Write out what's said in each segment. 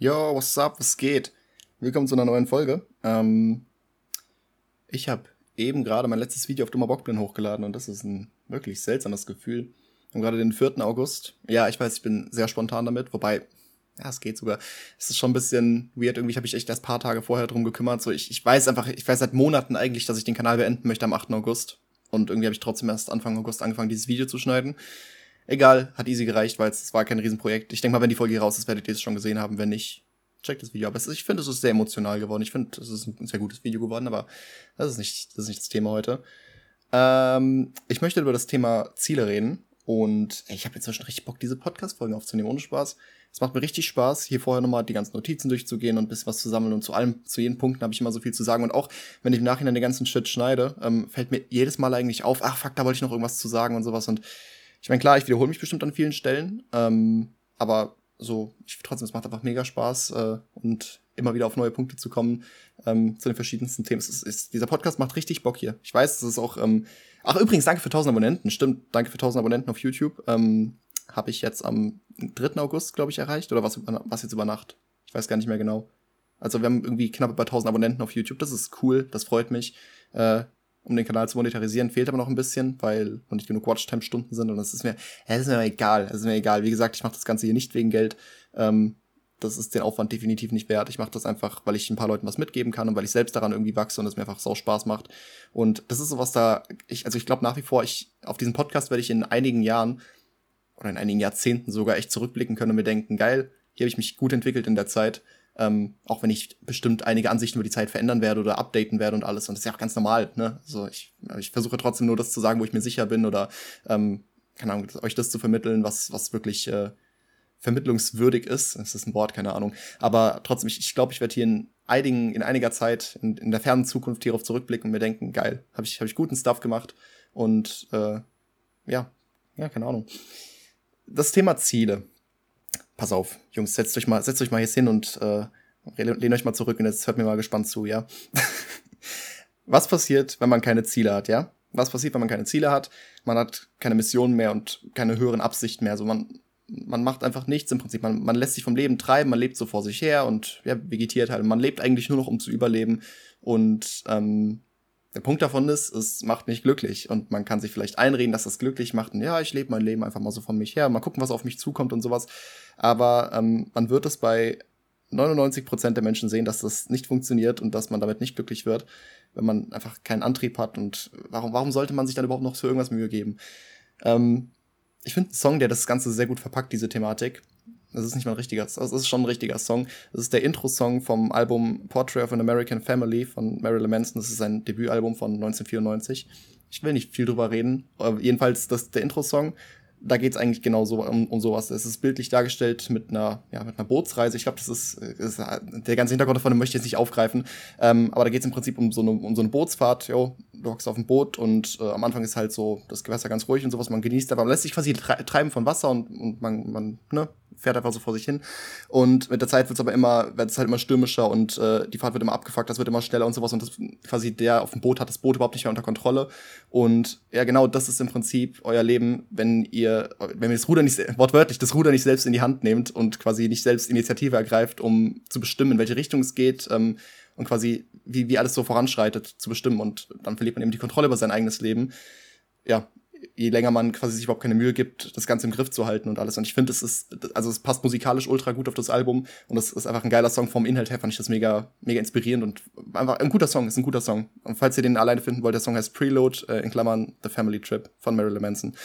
Yo, what's up, was geht? Willkommen zu einer neuen Folge. Ähm, ich habe eben gerade mein letztes Video auf Dummer Bockblin hochgeladen und das ist ein wirklich seltsames Gefühl. Und gerade den 4. August. Ja, ich weiß, ich bin sehr spontan damit, wobei, ja, es geht sogar. Es ist schon ein bisschen weird. Irgendwie habe ich echt erst paar Tage vorher drum gekümmert. So, ich, ich weiß einfach, ich weiß seit Monaten eigentlich, dass ich den Kanal beenden möchte am 8. August. Und irgendwie habe ich trotzdem erst Anfang August angefangen, dieses Video zu schneiden. Egal, hat easy gereicht, weil es war kein Riesenprojekt. Ich denke mal, wenn die Folge hier raus ist, werdet ihr es schon gesehen haben. Wenn nicht, checkt das Video. Aber ich finde, es ist sehr emotional geworden. Ich finde, es ist ein sehr gutes Video geworden, aber das ist nicht das, ist nicht das Thema heute. Ähm, ich möchte über das Thema Ziele reden. Und ey, ich habe jetzt schon richtig Bock, diese Podcast-Folgen aufzunehmen, ohne Spaß. Es macht mir richtig Spaß, hier vorher nochmal die ganzen Notizen durchzugehen und ein bisschen was zu sammeln. Und zu allem, zu jeden Punkten habe ich immer so viel zu sagen. Und auch, wenn ich im Nachhinein den ganzen Shit schneide, ähm, fällt mir jedes Mal eigentlich auf, ach fuck, da wollte ich noch irgendwas zu sagen und sowas. Und ich meine, klar, ich wiederhole mich bestimmt an vielen Stellen, ähm, aber so, ich trotzdem, es macht einfach mega Spaß äh, und immer wieder auf neue Punkte zu kommen ähm, zu den verschiedensten Themen. Es ist, ist, dieser Podcast macht richtig Bock hier. Ich weiß, es ist auch. Ähm, ach, übrigens, danke für 1000 Abonnenten. Stimmt, danke für 1000 Abonnenten auf YouTube. Ähm, Habe ich jetzt am 3. August, glaube ich, erreicht. Oder was, was jetzt über Nacht? Ich weiß gar nicht mehr genau. Also, wir haben irgendwie knapp über 1000 Abonnenten auf YouTube. Das ist cool, das freut mich. Äh, um den Kanal zu monetarisieren, fehlt aber noch ein bisschen, weil noch nicht genug Watchtime-Stunden sind und das ist mir, das ist mir egal, das ist mir egal. Wie gesagt, ich mache das Ganze hier nicht wegen Geld. Ähm, das ist den Aufwand definitiv nicht wert. Ich mache das einfach, weil ich ein paar Leuten was mitgeben kann und weil ich selbst daran irgendwie wachse und es mir einfach sau Spaß macht. Und das ist sowas da, ich, also ich glaube nach wie vor, ich, auf diesen Podcast werde ich in einigen Jahren oder in einigen Jahrzehnten sogar echt zurückblicken können und mir denken, geil, hier habe ich mich gut entwickelt in der Zeit ähm, auch wenn ich bestimmt einige Ansichten über die Zeit verändern werde oder updaten werde und alles. Und das ist ja auch ganz normal. Ne? Also ich, ich versuche trotzdem nur das zu sagen, wo ich mir sicher bin oder ähm, keine Ahnung, euch das zu vermitteln, was, was wirklich äh, vermittlungswürdig ist. Das ist ein Wort, keine Ahnung. Aber trotzdem, ich, ich glaube, ich werde hier in einigen, in einiger Zeit, in, in der fernen Zukunft hierauf zurückblicken und mir denken, geil, habe ich, hab ich guten Stuff gemacht. Und äh, ja, ja, keine Ahnung. Das Thema Ziele pass auf, Jungs, setzt euch mal, setzt euch mal jetzt hin und äh, lehnt euch mal zurück und jetzt hört mir mal gespannt zu, ja. Was passiert, wenn man keine Ziele hat, ja? Was passiert, wenn man keine Ziele hat? Man hat keine Mission mehr und keine höheren Absichten mehr. Also man, man macht einfach nichts im Prinzip. Man, man lässt sich vom Leben treiben, man lebt so vor sich her und ja, vegetiert halt. Man lebt eigentlich nur noch, um zu überleben. Und ähm, der Punkt davon ist, es macht mich glücklich. Und man kann sich vielleicht einreden, dass das glücklich macht. Und ja, ich lebe mein Leben einfach mal so von mich her, mal gucken, was auf mich zukommt und sowas. Aber ähm, man wird es bei 99% der Menschen sehen, dass das nicht funktioniert und dass man damit nicht glücklich wird, wenn man einfach keinen Antrieb hat. Und warum, warum sollte man sich dann überhaupt noch für irgendwas Mühe geben? Ähm, ich finde einen Song, der das Ganze sehr gut verpackt, diese Thematik, das ist nicht mal ein richtiger, das ist schon ein richtiger Song. Das ist der Intro-Song vom Album Portrait of an American Family von Marilyn Manson. Das ist sein Debütalbum von 1994. Ich will nicht viel drüber reden. Aber jedenfalls, das der Intro-Song da geht es eigentlich genau so um, um sowas. Es ist bildlich dargestellt mit einer, ja, mit einer Bootsreise. Ich glaube, das ist, ist, der ganze Hintergrund davon möchte ich jetzt nicht aufgreifen. Ähm, aber da geht es im Prinzip um so eine, um so eine Bootsfahrt. Jo, du hockst auf dem Boot und äh, am Anfang ist halt so das Gewässer ganz ruhig und sowas. Man genießt, aber man lässt sich quasi treiben von Wasser und, und man, man ne, fährt einfach so vor sich hin. Und mit der Zeit wird es aber immer, wird es halt immer stürmischer und äh, die Fahrt wird immer abgefuckt, das wird immer schneller und sowas. Und das, quasi der auf dem Boot hat das Boot überhaupt nicht mehr unter Kontrolle. Und ja, genau das ist im Prinzip euer Leben, wenn ihr, wenn ihr das Ruder nicht, wortwörtlich, das Ruder nicht selbst in die Hand nehmt und quasi nicht selbst Initiative ergreift, um zu bestimmen, in welche Richtung es geht. Ähm, und quasi, wie, wie alles so voranschreitet, zu bestimmen. Und dann verliert man eben die Kontrolle über sein eigenes Leben. Ja, je länger man quasi sich überhaupt keine Mühe gibt, das Ganze im Griff zu halten und alles. Und ich finde, es ist, also es passt musikalisch ultra gut auf das Album und es ist einfach ein geiler Song vom Inhalt her, fand ich das mega, mega inspirierend und einfach ein guter Song, ist ein guter Song. Und falls ihr den alleine finden wollt, der Song heißt Preload, äh, in Klammern The Family Trip von Marilyn Manson.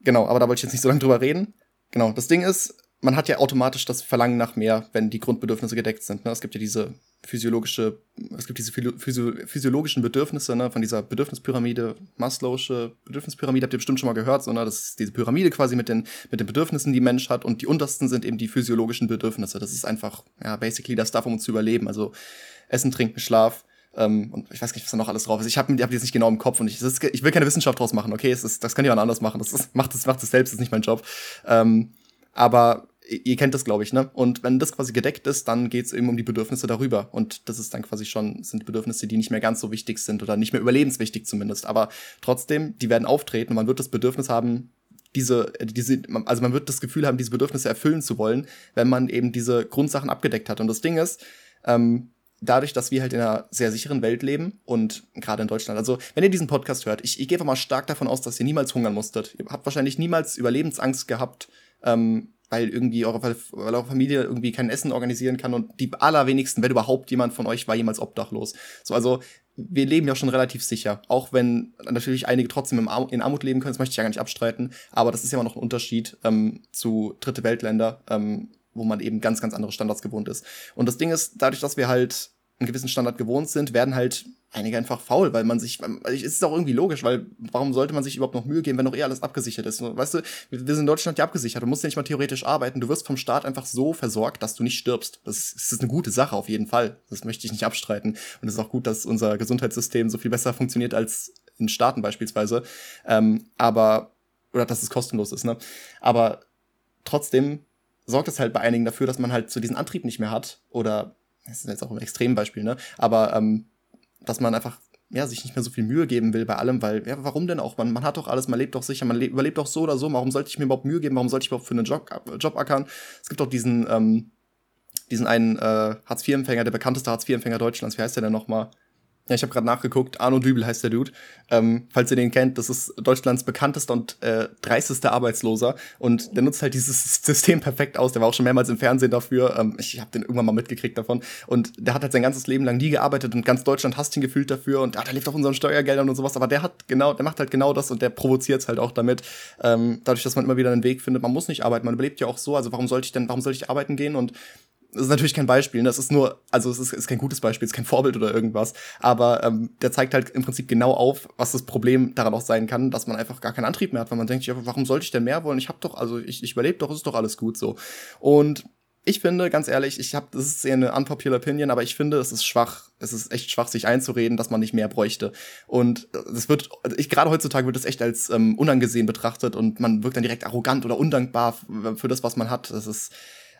Genau, aber da wollte ich jetzt nicht so lange drüber reden. Genau, das Ding ist, man hat ja automatisch das Verlangen nach mehr, wenn die Grundbedürfnisse gedeckt sind. Ne? Es gibt ja diese physiologische, es gibt diese physio physiologischen Bedürfnisse ne? von dieser Bedürfnispyramide, Maslow'sche Bedürfnispyramide, habt ihr bestimmt schon mal gehört, sondern das ist diese Pyramide quasi mit den, mit den Bedürfnissen, die Mensch hat und die untersten sind eben die physiologischen Bedürfnisse. Das ist einfach, ja, basically das darf, um uns zu überleben. Also Essen, Trinken, Schlaf, ähm, und ich weiß nicht, was da noch alles drauf ist. Ich habe hab jetzt nicht genau im Kopf und ich, ist, ich will keine Wissenschaft draus machen, okay? Es ist, das kann jemand anders machen. Das ist, macht es macht es selbst, das ist nicht mein Job. Ähm, aber ihr kennt das, glaube ich, ne? Und wenn das quasi gedeckt ist, dann geht es eben um die Bedürfnisse darüber. Und das ist dann quasi schon, sind Bedürfnisse, die nicht mehr ganz so wichtig sind oder nicht mehr überlebenswichtig zumindest. Aber trotzdem, die werden auftreten und man wird das Bedürfnis haben, diese, diese, also man wird das Gefühl haben, diese Bedürfnisse erfüllen zu wollen, wenn man eben diese Grundsachen abgedeckt hat. Und das Ding ist, ähm, dadurch, dass wir halt in einer sehr sicheren Welt leben und gerade in Deutschland, also wenn ihr diesen Podcast hört, ich, ich gehe einfach mal stark davon aus, dass ihr niemals hungern musstet. Ihr habt wahrscheinlich niemals Überlebensangst gehabt, ähm, weil irgendwie eure, weil eure Familie irgendwie kein Essen organisieren kann und die allerwenigsten, wenn überhaupt jemand von euch war jemals obdachlos. So, also wir leben ja schon relativ sicher, auch wenn natürlich einige trotzdem in Armut leben können, das möchte ich ja gar nicht abstreiten, aber das ist ja immer noch ein Unterschied ähm, zu dritte Weltländer, ähm, wo man eben ganz, ganz andere Standards gewohnt ist. Und das Ding ist, dadurch, dass wir halt einen gewissen Standard gewohnt sind, werden halt einige einfach faul, weil man sich, es ist auch irgendwie logisch, weil warum sollte man sich überhaupt noch Mühe geben, wenn doch eh alles abgesichert ist? Weißt du, wir sind in Deutschland ja abgesichert, du musst ja nicht mal theoretisch arbeiten, du wirst vom Staat einfach so versorgt, dass du nicht stirbst. Das ist, das ist eine gute Sache auf jeden Fall, das möchte ich nicht abstreiten. Und es ist auch gut, dass unser Gesundheitssystem so viel besser funktioniert als in Staaten beispielsweise. Ähm, aber, oder dass es kostenlos ist, ne? Aber trotzdem sorgt es halt bei einigen dafür, dass man halt so diesen Antrieb nicht mehr hat oder das ist jetzt auch ein Extrembeispiel, ne? Aber ähm, dass man einfach ja, sich nicht mehr so viel Mühe geben will bei allem, weil, ja, warum denn auch? Man, man hat doch alles, man lebt doch sicher, man überlebt doch so oder so, warum sollte ich mir überhaupt Mühe geben, warum sollte ich überhaupt für einen Job, Job ackern? Es gibt doch diesen, ähm, diesen einen äh, Hartz-IV-Empfänger, der bekannteste Hartz-IV-Empfänger Deutschlands, wie heißt der denn nochmal? Ja, ich habe gerade nachgeguckt. Arno Dübel heißt der Dude. Ähm, falls ihr den kennt, das ist Deutschlands bekanntester und äh, dreistester Arbeitsloser. Und der nutzt halt dieses System perfekt aus. Der war auch schon mehrmals im Fernsehen dafür. Ähm, ich habe den irgendwann mal mitgekriegt davon. Und der hat halt sein ganzes Leben lang nie gearbeitet und ganz Deutschland hasst ihn gefühlt dafür. Und ah, der lebt auf unseren Steuergeldern und sowas. Aber der hat genau, der macht halt genau das und der provoziert halt auch damit. Ähm, dadurch, dass man immer wieder einen Weg findet. Man muss nicht arbeiten. Man überlebt ja auch so. Also warum sollte ich denn, warum sollte ich arbeiten gehen? Und das ist natürlich kein Beispiel, das ist nur, also es ist, ist kein gutes Beispiel, es ist kein Vorbild oder irgendwas, aber ähm, der zeigt halt im Prinzip genau auf, was das Problem daran auch sein kann, dass man einfach gar keinen Antrieb mehr hat, weil man denkt, ja, warum sollte ich denn mehr wollen? Ich habe doch, also ich, ich überlebe doch, ist doch alles gut so. Und ich finde, ganz ehrlich, ich habe, das ist eher eine unpopular Opinion, aber ich finde, es ist schwach, es ist echt schwach, sich einzureden, dass man nicht mehr bräuchte. Und das wird, ich gerade heutzutage wird das echt als ähm, unangesehen betrachtet und man wirkt dann direkt arrogant oder undankbar für das, was man hat. Das ist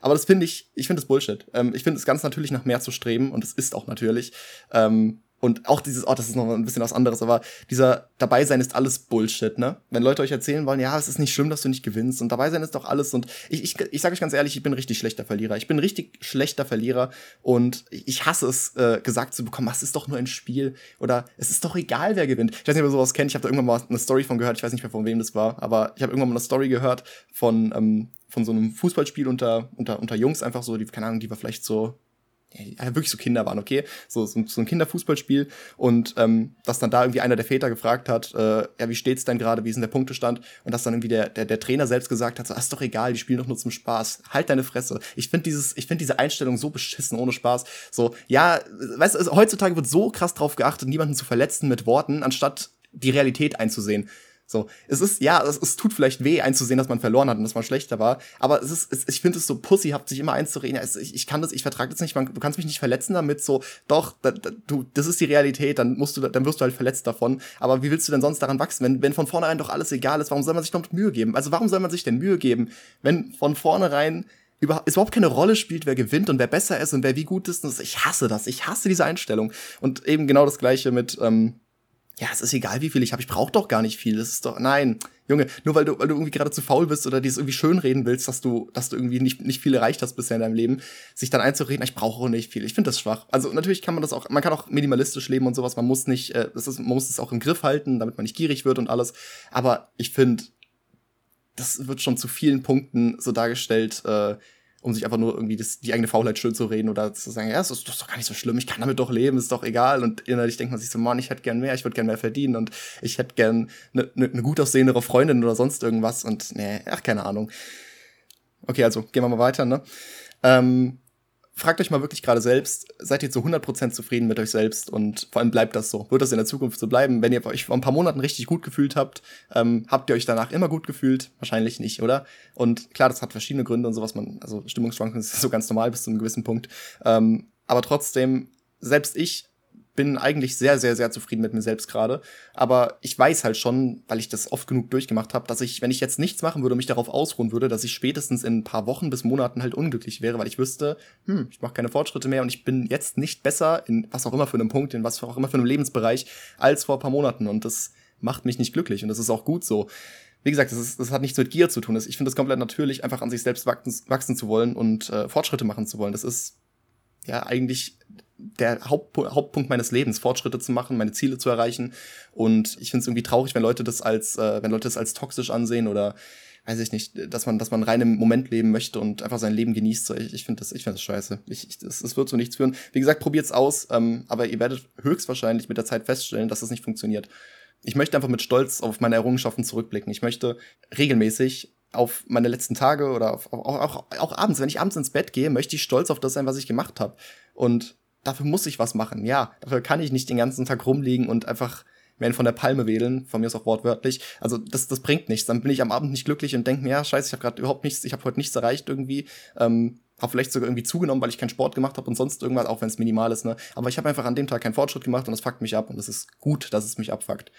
aber das finde ich, ich finde es Bullshit. Ähm, ich finde es ganz natürlich nach mehr zu streben und es ist auch natürlich. Ähm, und auch dieses, oh, das ist noch ein bisschen was anderes, aber dieser dabei sein ist alles Bullshit, ne? Wenn Leute euch erzählen wollen, ja, es ist nicht schlimm, dass du nicht gewinnst und dabei sein ist doch alles und ich, ich, ich sage euch ganz ehrlich, ich bin richtig schlechter Verlierer. Ich bin richtig schlechter Verlierer und ich hasse es, äh, gesagt zu bekommen, was ist doch nur ein Spiel oder es ist doch egal, wer gewinnt. Ich weiß nicht, ob ihr sowas kennt, ich habe da irgendwann mal eine Story von gehört, ich weiß nicht mehr von wem das war, aber ich habe irgendwann mal eine Story gehört von ähm, von so einem Fußballspiel unter, unter, unter Jungs einfach so, die, keine Ahnung, die war vielleicht so, ja, wirklich so Kinder waren, okay? So, so, ein Kinderfußballspiel und ähm, dass dann da irgendwie einer der Väter gefragt hat, äh, ja, wie steht's denn gerade, wie ist denn der Punktestand? Und dass dann irgendwie der, der, der Trainer selbst gesagt hat, so, ah, ist doch egal, die spielen doch nur zum Spaß. Halt deine Fresse. Ich finde dieses, ich finde diese Einstellung so beschissen, ohne Spaß. So, ja, weißt du, heutzutage wird so krass drauf geachtet, niemanden zu verletzen mit Worten, anstatt die Realität einzusehen. So, es ist, ja, es, es, tut vielleicht weh einzusehen, dass man verloren hat und dass man schlechter war, aber es ist, es, ich finde es so pussyhaft, sich immer einzureden, es, ich, ich kann das, ich vertrage das nicht, man, du kannst mich nicht verletzen damit, so, doch, da, da, du, das ist die Realität, dann musst du, dann wirst du halt verletzt davon, aber wie willst du denn sonst daran wachsen, wenn, wenn von vornherein doch alles egal ist, warum soll man sich noch Mühe geben? Also warum soll man sich denn Mühe geben, wenn von vornherein über, es überhaupt keine Rolle spielt, wer gewinnt und wer besser ist und wer wie gut ist. Und ich hasse das. Ich hasse diese Einstellung. Und eben genau das Gleiche mit, ähm, ja, es ist egal, wie viel ich habe, ich brauche doch gar nicht viel. Das ist doch, nein, Junge, nur weil du, weil du irgendwie gerade zu faul bist oder dieses irgendwie schönreden willst, dass du, dass du irgendwie nicht, nicht viel erreicht hast bisher in deinem Leben, sich dann einzureden, ich brauche nicht viel. Ich finde das schwach. Also natürlich kann man das auch, man kann auch minimalistisch leben und sowas. Man muss nicht, äh, das ist, man muss es auch im Griff halten, damit man nicht gierig wird und alles. Aber ich finde, das wird schon zu vielen Punkten so dargestellt, äh, um sich einfach nur irgendwie das, die eigene Faulheit schön zu reden oder zu sagen, ja, das ist, ist doch gar nicht so schlimm, ich kann damit doch leben, ist doch egal. Und innerlich denkt man sich so, Mann, ich hätte gern mehr, ich würde gern mehr verdienen und ich hätte gern eine ne, ne gut aussehendere Freundin oder sonst irgendwas und nee, ach, keine Ahnung. Okay, also gehen wir mal weiter, ne? Ähm, fragt euch mal wirklich gerade selbst, seid ihr zu 100% zufrieden mit euch selbst und vor allem bleibt das so? Wird das in der Zukunft so bleiben? Wenn ihr euch vor ein paar Monaten richtig gut gefühlt habt, ähm, habt ihr euch danach immer gut gefühlt? Wahrscheinlich nicht, oder? Und klar, das hat verschiedene Gründe und sowas, man, also Stimmungsschwankungen ist so ganz normal bis zu einem gewissen Punkt. Ähm, aber trotzdem, selbst ich bin eigentlich sehr, sehr, sehr zufrieden mit mir selbst gerade. Aber ich weiß halt schon, weil ich das oft genug durchgemacht habe, dass ich, wenn ich jetzt nichts machen würde und mich darauf ausruhen würde, dass ich spätestens in ein paar Wochen bis Monaten halt unglücklich wäre, weil ich wüsste, hm, ich mache keine Fortschritte mehr und ich bin jetzt nicht besser in was auch immer für einem Punkt, in was auch immer für einem Lebensbereich, als vor ein paar Monaten. Und das macht mich nicht glücklich und das ist auch gut so. wie gesagt, das, ist, das hat nichts mit Gier zu tun. Ich finde das komplett natürlich, einfach an sich selbst wachsen, wachsen zu wollen und äh, Fortschritte machen zu wollen. Das ist ja eigentlich der Haupt, Hauptpunkt meines Lebens, Fortschritte zu machen, meine Ziele zu erreichen. Und ich finde es irgendwie traurig, wenn Leute das als, äh, wenn Leute das als toxisch ansehen oder weiß ich nicht, dass man, dass man rein im Moment leben möchte und einfach sein Leben genießt. Ich, ich finde das, ich finde das scheiße. Ich, ich, das, das wird so nichts führen. Wie gesagt, probiert's aus, ähm, aber ihr werdet höchstwahrscheinlich mit der Zeit feststellen, dass das nicht funktioniert. Ich möchte einfach mit Stolz auf meine Errungenschaften zurückblicken. Ich möchte regelmäßig auf meine letzten Tage oder auf, auch, auch, auch abends, wenn ich abends ins Bett gehe, möchte ich stolz auf das sein, was ich gemacht habe. Und dafür muss ich was machen. Ja, dafür kann ich nicht den ganzen Tag rumliegen und einfach werden von der Palme wedeln, von mir ist auch wortwörtlich. Also das, das bringt nichts. Dann bin ich am Abend nicht glücklich und denke mir, ja, scheiße, ich habe gerade überhaupt nichts, ich habe heute nichts erreicht irgendwie. Ähm, habe vielleicht sogar irgendwie zugenommen, weil ich keinen Sport gemacht habe und sonst irgendwas, auch wenn es minimal ist. Ne? Aber ich habe einfach an dem Tag keinen Fortschritt gemacht und das fuckt mich ab und es ist gut, dass es mich abfuckt.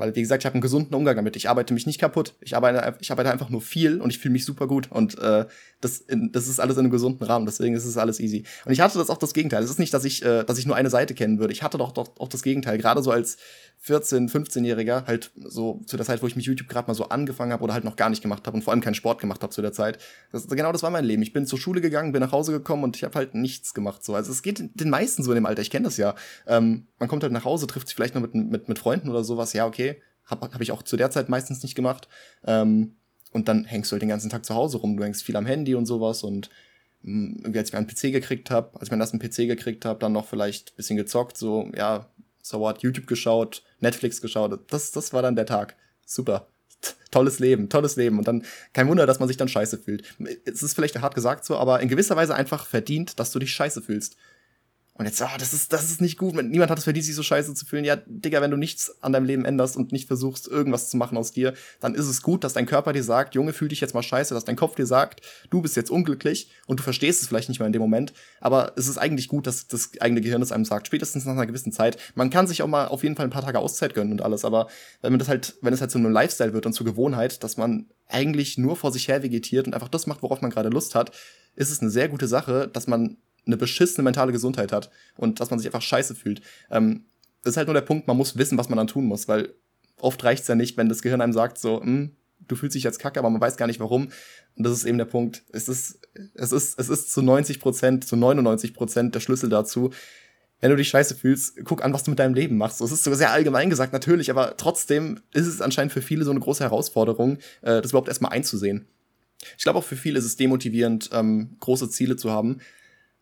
Weil, wie gesagt, ich habe einen gesunden Umgang damit. Ich arbeite mich nicht kaputt. Ich arbeite, ich arbeite einfach nur viel und ich fühle mich super gut. Und äh, das, in, das ist alles in einem gesunden Rahmen. Deswegen ist es alles easy. Und ich hatte das auch das Gegenteil. Es ist nicht, dass ich, äh, dass ich nur eine Seite kennen würde. Ich hatte doch, doch auch das Gegenteil. Gerade so als 14-, 15-Jähriger, halt so zu der Zeit, wo ich mit YouTube gerade mal so angefangen habe oder halt noch gar nicht gemacht habe und vor allem keinen Sport gemacht habe zu der Zeit. Das, genau das war mein Leben. Ich bin zur Schule gegangen, bin nach Hause gekommen und ich habe halt nichts gemacht. So. Also es geht den meisten so in dem Alter. Ich kenne das ja. Ähm, man kommt halt nach Hause, trifft sich vielleicht noch mit, mit, mit Freunden oder sowas. Ja, okay habe hab ich auch zu der Zeit meistens nicht gemacht. Ähm, und dann hängst du halt den ganzen Tag zu Hause rum. Du hängst viel am Handy und sowas. Und mh, mm, irgendwie, als ich mir einen PC gekriegt habe, als ich meinen ersten PC gekriegt habe, dann noch vielleicht bisschen gezockt, so, ja, so what, YouTube geschaut, Netflix geschaut. Das, das war dann der Tag. Super. Tolles Leben, tolles Leben. Und dann kein Wunder, dass man sich dann scheiße fühlt. Es ist vielleicht hart gesagt so, aber in gewisser Weise einfach verdient, dass du dich scheiße fühlst. Und jetzt, ah, das ist, das ist nicht gut. Niemand hat es verdient, sich so scheiße zu fühlen. Ja, Digga, wenn du nichts an deinem Leben änderst und nicht versuchst, irgendwas zu machen aus dir, dann ist es gut, dass dein Körper dir sagt, Junge, fühl dich jetzt mal scheiße, dass dein Kopf dir sagt, du bist jetzt unglücklich und du verstehst es vielleicht nicht mal in dem Moment. Aber es ist eigentlich gut, dass das eigene Gehirn es einem sagt, spätestens nach einer gewissen Zeit. Man kann sich auch mal auf jeden Fall ein paar Tage Auszeit gönnen und alles, aber wenn man das halt, wenn es halt zu einem Lifestyle wird und zur Gewohnheit, dass man eigentlich nur vor sich her vegetiert und einfach das macht, worauf man gerade Lust hat, ist es eine sehr gute Sache, dass man eine beschissene mentale Gesundheit hat und dass man sich einfach scheiße fühlt. Ähm, das ist halt nur der Punkt, man muss wissen, was man dann tun muss, weil oft reicht es ja nicht, wenn das Gehirn einem sagt, so, hm, du fühlst dich jetzt kacke, aber man weiß gar nicht warum. Und das ist eben der Punkt. Es ist, es ist, es ist zu 90 Prozent, zu 99 Prozent der Schlüssel dazu. Wenn du dich scheiße fühlst, guck an, was du mit deinem Leben machst. Das ist sogar sehr allgemein gesagt, natürlich, aber trotzdem ist es anscheinend für viele so eine große Herausforderung, äh, das überhaupt erstmal einzusehen. Ich glaube auch für viele ist es demotivierend, ähm, große Ziele zu haben,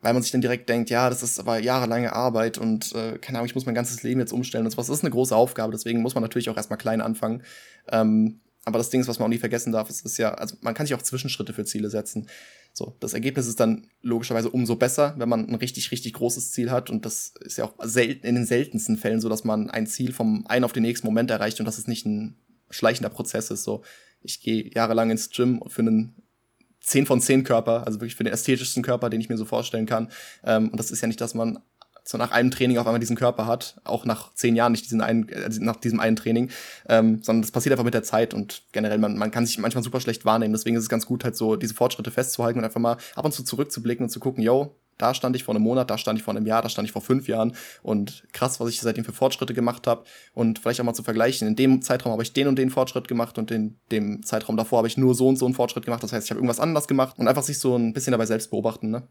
weil man sich dann direkt denkt, ja, das ist aber jahrelange Arbeit und äh, keine Ahnung, ich muss mein ganzes Leben jetzt umstellen und sowas. Das ist eine große Aufgabe, deswegen muss man natürlich auch erstmal klein anfangen. Ähm, aber das Ding ist, was man auch nie vergessen darf, ist, ist ja, also man kann sich auch Zwischenschritte für Ziele setzen. So, das Ergebnis ist dann logischerweise umso besser, wenn man ein richtig, richtig großes Ziel hat. Und das ist ja auch selten, in den seltensten Fällen so, dass man ein Ziel vom einen auf den nächsten Moment erreicht und dass es nicht ein schleichender Prozess ist. So, ich gehe jahrelang ins Gym für einen 10 von 10 Körper, also wirklich für den ästhetischsten Körper, den ich mir so vorstellen kann. Ähm, und das ist ja nicht, dass man so nach einem Training auf einmal diesen Körper hat, auch nach zehn Jahren nicht diesen einen, äh, nach diesem einen Training, ähm, sondern das passiert einfach mit der Zeit und generell, man, man kann sich manchmal super schlecht wahrnehmen. Deswegen ist es ganz gut, halt so diese Fortschritte festzuhalten und einfach mal ab und zu zurückzublicken und zu gucken, yo, da stand ich vor einem Monat, da stand ich vor einem Jahr, da stand ich vor fünf Jahren und krass, was ich seitdem für Fortschritte gemacht habe und vielleicht auch mal zu vergleichen. In dem Zeitraum habe ich den und den Fortschritt gemacht und in dem Zeitraum davor habe ich nur so und so einen Fortschritt gemacht. Das heißt, ich habe irgendwas anders gemacht und einfach sich so ein bisschen dabei selbst beobachten. Ne?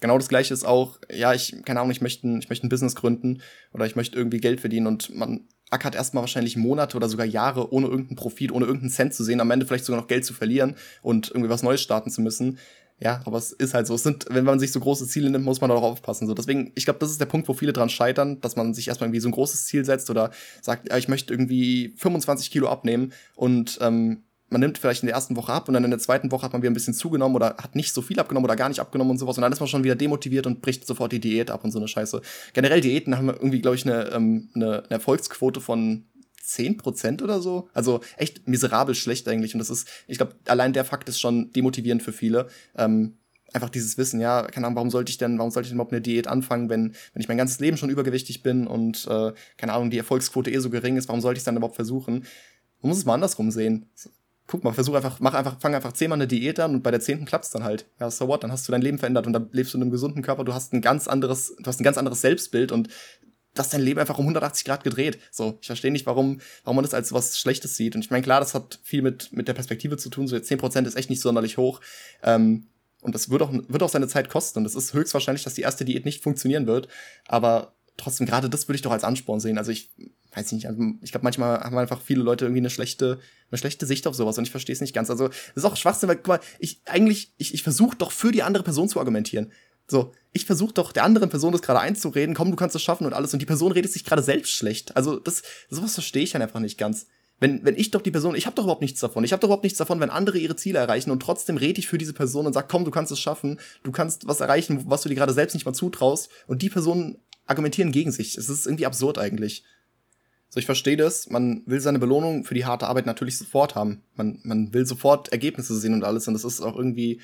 Genau das gleiche ist auch, ja, ich, keine Ahnung, ich möchte, ich möchte ein Business gründen oder ich möchte irgendwie Geld verdienen und man ackert erstmal wahrscheinlich Monate oder sogar Jahre ohne irgendeinen Profit, ohne irgendeinen Cent zu sehen, am Ende vielleicht sogar noch Geld zu verlieren und irgendwie was Neues starten zu müssen. Ja, aber es ist halt so. Es sind, wenn man sich so große Ziele nimmt, muss man darauf aufpassen. So, deswegen, ich glaube, das ist der Punkt, wo viele dran scheitern, dass man sich erstmal irgendwie so ein großes Ziel setzt oder sagt, ja, ich möchte irgendwie 25 Kilo abnehmen und ähm, man nimmt vielleicht in der ersten Woche ab und dann in der zweiten Woche hat man wieder ein bisschen zugenommen oder hat nicht so viel abgenommen oder gar nicht abgenommen und sowas und dann ist man schon wieder demotiviert und bricht sofort die Diät ab und so eine Scheiße. Generell Diäten haben irgendwie, glaube ich, eine, ähm, eine, eine Erfolgsquote von 10% oder so. Also echt miserabel schlecht eigentlich. Und das ist, ich glaube, allein der Fakt ist schon demotivierend für viele. Ähm, einfach dieses Wissen, ja, keine Ahnung, warum sollte ich denn, warum sollte ich denn überhaupt eine Diät anfangen, wenn, wenn ich mein ganzes Leben schon übergewichtig bin und, äh, keine Ahnung, die Erfolgsquote eh so gering ist, warum sollte ich es dann überhaupt versuchen? Man muss es mal andersrum sehen. Guck mal, versuch einfach, mach einfach, fang einfach zehnmal eine Diät an und bei der zehnten klappt's dann halt. Ja, so what, dann hast du dein Leben verändert und dann lebst du in einem gesunden Körper, du hast ein ganz anderes, du hast ein ganz anderes Selbstbild und hast dein Leben einfach um 180 Grad gedreht. So, ich verstehe nicht, warum, warum man das als was Schlechtes sieht. Und ich meine, klar, das hat viel mit, mit der Perspektive zu tun. So 10% ist echt nicht sonderlich hoch. Ähm, und das wird auch, wird auch seine Zeit kosten. Und es ist höchstwahrscheinlich, dass die erste Diät nicht funktionieren wird. Aber trotzdem, gerade das würde ich doch als Ansporn sehen. Also ich weiß nicht, also ich glaube, manchmal haben einfach viele Leute irgendwie eine schlechte, eine schlechte Sicht auf sowas und ich verstehe es nicht ganz. Also, das ist auch Schwachsinn, weil, guck mal, ich eigentlich, ich, ich versuche doch für die andere Person zu argumentieren. So, ich versuche doch der anderen Person das gerade einzureden, komm, du kannst es schaffen und alles und die Person redet sich gerade selbst schlecht. Also, das, sowas verstehe ich dann einfach nicht ganz. Wenn, wenn ich doch die Person, ich habe doch überhaupt nichts davon. Ich habe doch überhaupt nichts davon, wenn andere ihre Ziele erreichen und trotzdem rede ich für diese Person und sag, komm, du kannst es schaffen, du kannst was erreichen, was du dir gerade selbst nicht mal zutraust und die Personen argumentieren gegen sich. Es ist irgendwie absurd eigentlich. So, ich verstehe das. Man will seine Belohnung für die harte Arbeit natürlich sofort haben. Man, man will sofort Ergebnisse sehen und alles. Und das ist auch irgendwie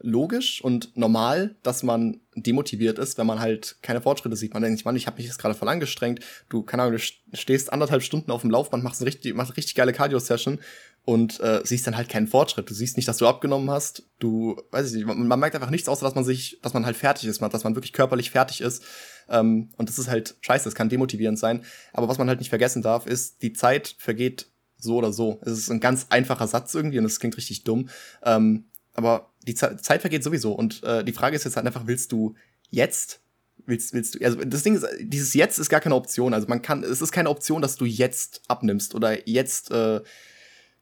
logisch und normal, dass man demotiviert ist, wenn man halt keine Fortschritte sieht. Man denkt sich, Mann, ich habe mich jetzt gerade voll angestrengt. Du, keine Ahnung, du stehst anderthalb Stunden auf dem Laufband, machst eine richtig, machst eine richtig geile Cardio-Session und äh, siehst dann halt keinen Fortschritt. Du siehst nicht, dass du abgenommen hast. Du, weiß ich nicht, man, man merkt einfach nichts, außer dass man sich, dass man halt fertig ist, dass man wirklich körperlich fertig ist. Ähm, und das ist halt scheiße, das kann demotivierend sein. Aber was man halt nicht vergessen darf, ist, die Zeit vergeht so oder so. Es ist ein ganz einfacher Satz irgendwie und es klingt richtig dumm. Ähm, aber die Ze Zeit vergeht sowieso. Und äh, die Frage ist jetzt halt einfach, willst du jetzt willst, willst du, also das Ding ist, dieses Jetzt ist gar keine Option. Also man kann, es ist keine Option, dass du jetzt abnimmst oder jetzt äh,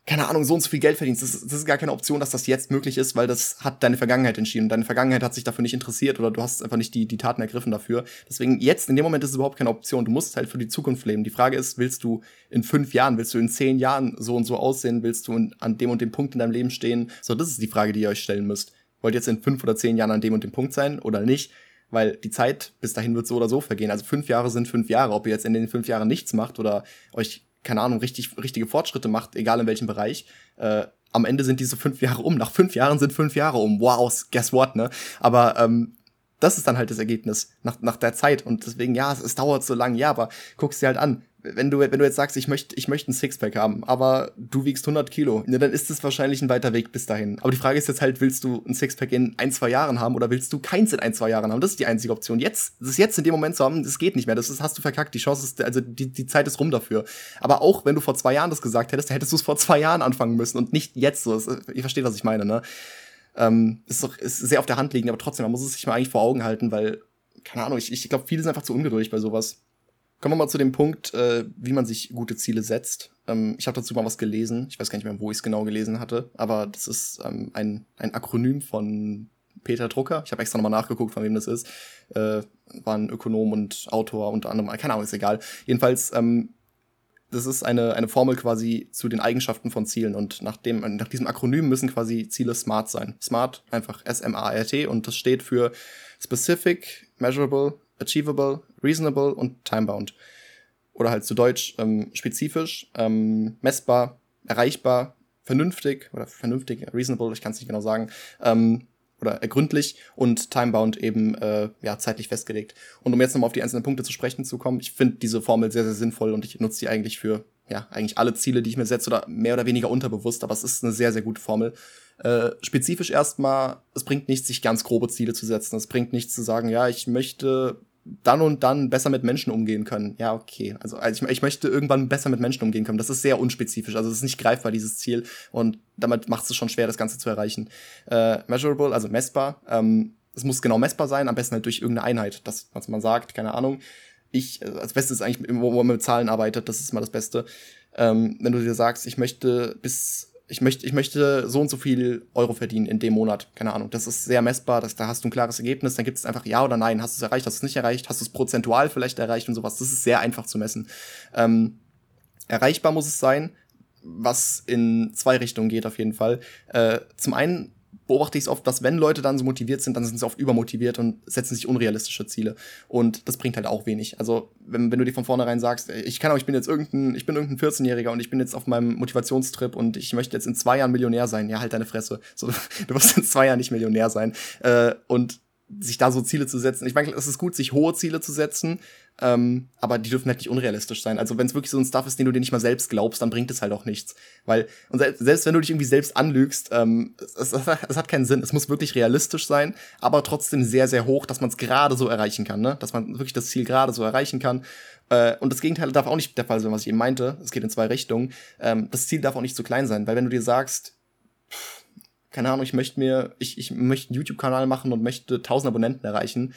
keine Ahnung, so und so viel Geld verdienst. Das, das, ist gar keine Option, dass das jetzt möglich ist, weil das hat deine Vergangenheit entschieden. Deine Vergangenheit hat sich dafür nicht interessiert oder du hast einfach nicht die, die Taten ergriffen dafür. Deswegen jetzt, in dem Moment ist es überhaupt keine Option. Du musst halt für die Zukunft leben. Die Frage ist, willst du in fünf Jahren, willst du in zehn Jahren so und so aussehen? Willst du in, an dem und dem Punkt in deinem Leben stehen? So, das ist die Frage, die ihr euch stellen müsst. Wollt ihr jetzt in fünf oder zehn Jahren an dem und dem Punkt sein oder nicht? Weil die Zeit bis dahin wird so oder so vergehen. Also fünf Jahre sind fünf Jahre. Ob ihr jetzt in den fünf Jahren nichts macht oder euch keine Ahnung, richtig, richtige Fortschritte macht, egal in welchem Bereich, äh, am Ende sind diese fünf Jahre um. Nach fünf Jahren sind fünf Jahre um. Wow, guess what, ne? Aber ähm, das ist dann halt das Ergebnis nach, nach der Zeit. Und deswegen, ja, es, es dauert so lang, ja, aber guck's dir halt an wenn du, wenn du jetzt sagst, ich möchte, ich möchte ein Sixpack haben, aber du wiegst 100 Kilo, ne, dann ist es wahrscheinlich ein weiter Weg bis dahin. Aber die Frage ist jetzt halt, willst du ein Sixpack in ein, zwei Jahren haben oder willst du keins in ein, zwei Jahren haben? Das ist die einzige Option. Jetzt, das jetzt in dem Moment zu haben, das geht nicht mehr. Das ist, hast du verkackt. Die Chance ist, also die, die Zeit ist rum dafür. Aber auch wenn du vor zwei Jahren das gesagt hättest, hättest du es vor zwei Jahren anfangen müssen und nicht jetzt so. Ihr versteht, was ich meine, ne? Ähm, ist doch, ist sehr auf der Hand liegen, aber trotzdem, man muss es sich mal eigentlich vor Augen halten, weil, keine Ahnung, ich, ich glaube, viele sind einfach zu ungeduldig bei sowas. Kommen wir mal zu dem Punkt, äh, wie man sich gute Ziele setzt. Ähm, ich habe dazu mal was gelesen. Ich weiß gar nicht mehr, wo ich es genau gelesen hatte, aber das ist ähm, ein, ein Akronym von Peter Drucker. Ich habe extra nochmal nachgeguckt, von wem das ist. Äh, war ein Ökonom und Autor unter anderem, keine Ahnung, ist egal. Jedenfalls, ähm, das ist eine, eine Formel quasi zu den Eigenschaften von Zielen. Und nach, dem, nach diesem Akronym müssen quasi Ziele smart sein. Smart, einfach S-M-A-R-T. Und das steht für Specific, Measurable, Achievable, Reasonable und Timebound. Oder halt zu Deutsch ähm, spezifisch, ähm, messbar, erreichbar, vernünftig oder vernünftig, reasonable, ich kann es nicht genau sagen, ähm, oder ergründlich und timebound eben äh, ja zeitlich festgelegt. Und um jetzt nochmal auf die einzelnen Punkte zu sprechen zu kommen, ich finde diese Formel sehr, sehr sinnvoll und ich nutze die eigentlich für ja eigentlich alle Ziele, die ich mir setze oder mehr oder weniger unterbewusst, aber es ist eine sehr, sehr gute Formel. Äh, spezifisch erstmal, es bringt nichts, sich ganz grobe Ziele zu setzen. Es bringt nichts zu sagen, ja, ich möchte dann und dann besser mit Menschen umgehen können. Ja, okay. Also, also ich, ich, möchte irgendwann besser mit Menschen umgehen können. Das ist sehr unspezifisch. Also es ist nicht greifbar, dieses Ziel. Und damit macht es schon schwer, das Ganze zu erreichen. Äh, measurable, also messbar. Ähm, es muss genau messbar sein, am besten halt durch irgendeine Einheit. Das, was man sagt, keine Ahnung. Ich, also das Beste ist eigentlich, wo man mit Zahlen arbeitet, das ist mal das Beste. Ähm, wenn du dir sagst, ich möchte bis ich möchte, ich möchte so und so viel Euro verdienen in dem Monat. Keine Ahnung. Das ist sehr messbar. Das, da hast du ein klares Ergebnis. Dann gibt es einfach ja oder nein. Hast du es erreicht? Hast du es nicht erreicht? Hast du es prozentual vielleicht erreicht und sowas? Das ist sehr einfach zu messen. Ähm, erreichbar muss es sein, was in zwei Richtungen geht auf jeden Fall. Äh, zum einen beobachte ich es oft, dass wenn Leute dann so motiviert sind, dann sind sie oft übermotiviert und setzen sich unrealistische Ziele. Und das bringt halt auch wenig. Also, wenn, wenn du dir von vornherein sagst, ich kann auch, ich bin jetzt irgendein, ich bin irgendein 14-Jähriger und ich bin jetzt auf meinem Motivationstrip und ich möchte jetzt in zwei Jahren Millionär sein, ja, halt deine Fresse. So, du wirst in zwei Jahren nicht Millionär sein. Äh, und sich da so Ziele zu setzen. Ich meine, es ist gut, sich hohe Ziele zu setzen, ähm, aber die dürfen halt nicht unrealistisch sein. Also wenn es wirklich so ein Stuff ist, den du dir nicht mal selbst glaubst, dann bringt es halt auch nichts. Weil, und selbst, selbst wenn du dich irgendwie selbst anlügst, ähm, es, es, es, hat keinen Sinn. Es muss wirklich realistisch sein, aber trotzdem sehr, sehr hoch, dass man es gerade so erreichen kann, ne? Dass man wirklich das Ziel gerade so erreichen kann. Äh, und das Gegenteil darf auch nicht der Fall sein, was ich eben meinte. Es geht in zwei Richtungen. Ähm, das Ziel darf auch nicht zu klein sein, weil wenn du dir sagst, keine Ahnung, ich möchte mir, ich, ich möchte einen YouTube-Kanal machen und möchte 1000 Abonnenten erreichen.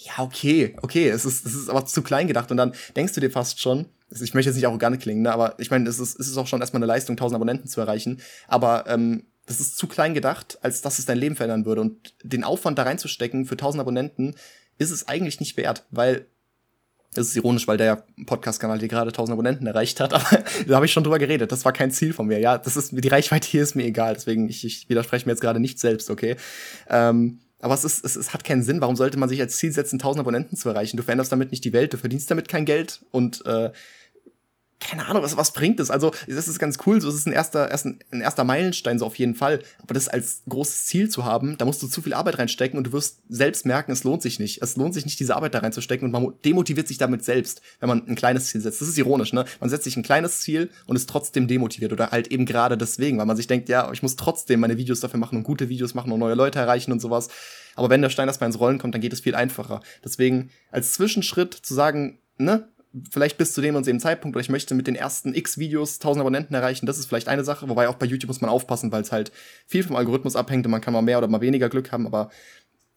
Ja, okay, okay, es ist, es ist aber zu klein gedacht. Und dann denkst du dir fast schon, also ich möchte jetzt nicht arrogant klingen, ne, aber ich meine, es ist, es ist auch schon erstmal eine Leistung, 1000 Abonnenten zu erreichen. Aber ähm, das ist zu klein gedacht, als dass es dein Leben verändern würde. Und den Aufwand da reinzustecken für 1000 Abonnenten ist es eigentlich nicht wert, weil das ist ironisch, weil der Podcast-Kanal hier gerade 1000 Abonnenten erreicht hat, aber da habe ich schon drüber geredet. Das war kein Ziel von mir. Ja, das ist die Reichweite hier ist mir egal. Deswegen ich, ich widerspreche mir jetzt gerade nicht selbst, okay? Ähm, aber es, ist, es, es hat keinen Sinn. Warum sollte man sich als Ziel setzen, 1000 Abonnenten zu erreichen? Du veränderst damit nicht die Welt, du verdienst damit kein Geld und äh, keine Ahnung, was, was bringt das? Also, das ist ganz cool, so es ist ein erster, erst ein, ein, erster Meilenstein, so auf jeden Fall. Aber das als großes Ziel zu haben, da musst du zu viel Arbeit reinstecken und du wirst selbst merken, es lohnt sich nicht. Es lohnt sich nicht, diese Arbeit da reinzustecken und man demotiviert sich damit selbst, wenn man ein kleines Ziel setzt. Das ist ironisch, ne? Man setzt sich ein kleines Ziel und ist trotzdem demotiviert oder halt eben gerade deswegen, weil man sich denkt, ja, ich muss trotzdem meine Videos dafür machen und gute Videos machen und neue Leute erreichen und sowas. Aber wenn der Stein erstmal ins Rollen kommt, dann geht es viel einfacher. Deswegen als Zwischenschritt zu sagen, ne, vielleicht bis zu dem und dem Zeitpunkt, oder ich möchte mit den ersten x Videos 1000 Abonnenten erreichen, das ist vielleicht eine Sache, wobei auch bei YouTube muss man aufpassen, weil es halt viel vom Algorithmus abhängt und man kann mal mehr oder mal weniger Glück haben, aber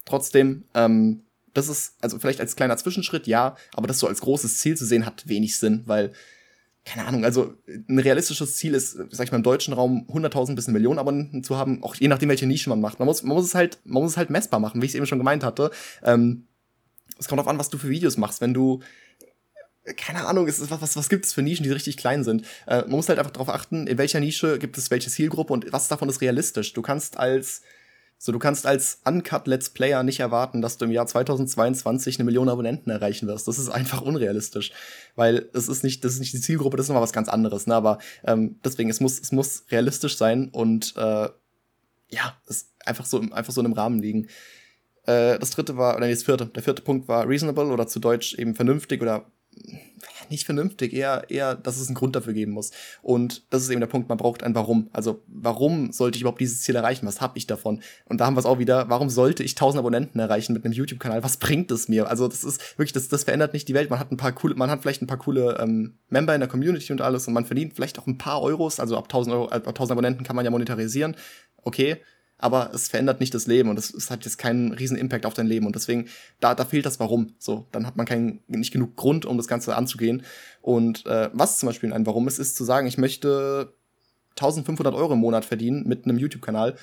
trotzdem, ähm, das ist, also vielleicht als kleiner Zwischenschritt, ja, aber das so als großes Ziel zu sehen, hat wenig Sinn, weil, keine Ahnung, also ein realistisches Ziel ist, sag ich mal, im deutschen Raum 100.000 bis eine Million Abonnenten zu haben, auch je nachdem, welche Nische man macht. Man muss, man muss es halt, man muss es halt messbar machen, wie ich es eben schon gemeint hatte. Ähm, es kommt darauf an, was du für Videos machst. Wenn du keine Ahnung, ist, was, was, was gibt es für Nischen, die richtig klein sind? Äh, man muss halt einfach darauf achten, in welcher Nische gibt es welche Zielgruppe und was davon ist realistisch. Du kannst als so, du kannst als Uncut Let's Player nicht erwarten, dass du im Jahr 2022 eine Million Abonnenten erreichen wirst. Das ist einfach unrealistisch, weil es ist nicht, das ist nicht die Zielgruppe, das ist nochmal was ganz anderes. Ne? Aber ähm, deswegen, es muss, es muss realistisch sein und äh, ja, es einfach so, einfach so in einem Rahmen liegen. Äh, das dritte war, oder nee, das vierte, der vierte Punkt war reasonable oder zu Deutsch eben vernünftig oder nicht vernünftig, eher, eher, dass es einen Grund dafür geben muss. Und das ist eben der Punkt, man braucht ein Warum. Also, warum sollte ich überhaupt dieses Ziel erreichen? Was habe ich davon? Und da haben wir es auch wieder, warum sollte ich 1000 Abonnenten erreichen mit einem YouTube-Kanal? Was bringt es mir? Also, das ist wirklich, das, das verändert nicht die Welt. Man hat ein paar coole, man hat vielleicht ein paar coole ähm, Member in der Community und alles und man verdient vielleicht auch ein paar Euros. Also, ab 1000 Euro, ab 1000 Abonnenten kann man ja monetarisieren. Okay aber es verändert nicht das Leben und es, es hat jetzt keinen riesen Impact auf dein Leben und deswegen, da, da fehlt das Warum. So, dann hat man keinen, nicht genug Grund, um das Ganze anzugehen. Und äh, was zum Beispiel ein Warum ist, ist zu sagen, ich möchte 1500 Euro im Monat verdienen mit einem YouTube-Kanal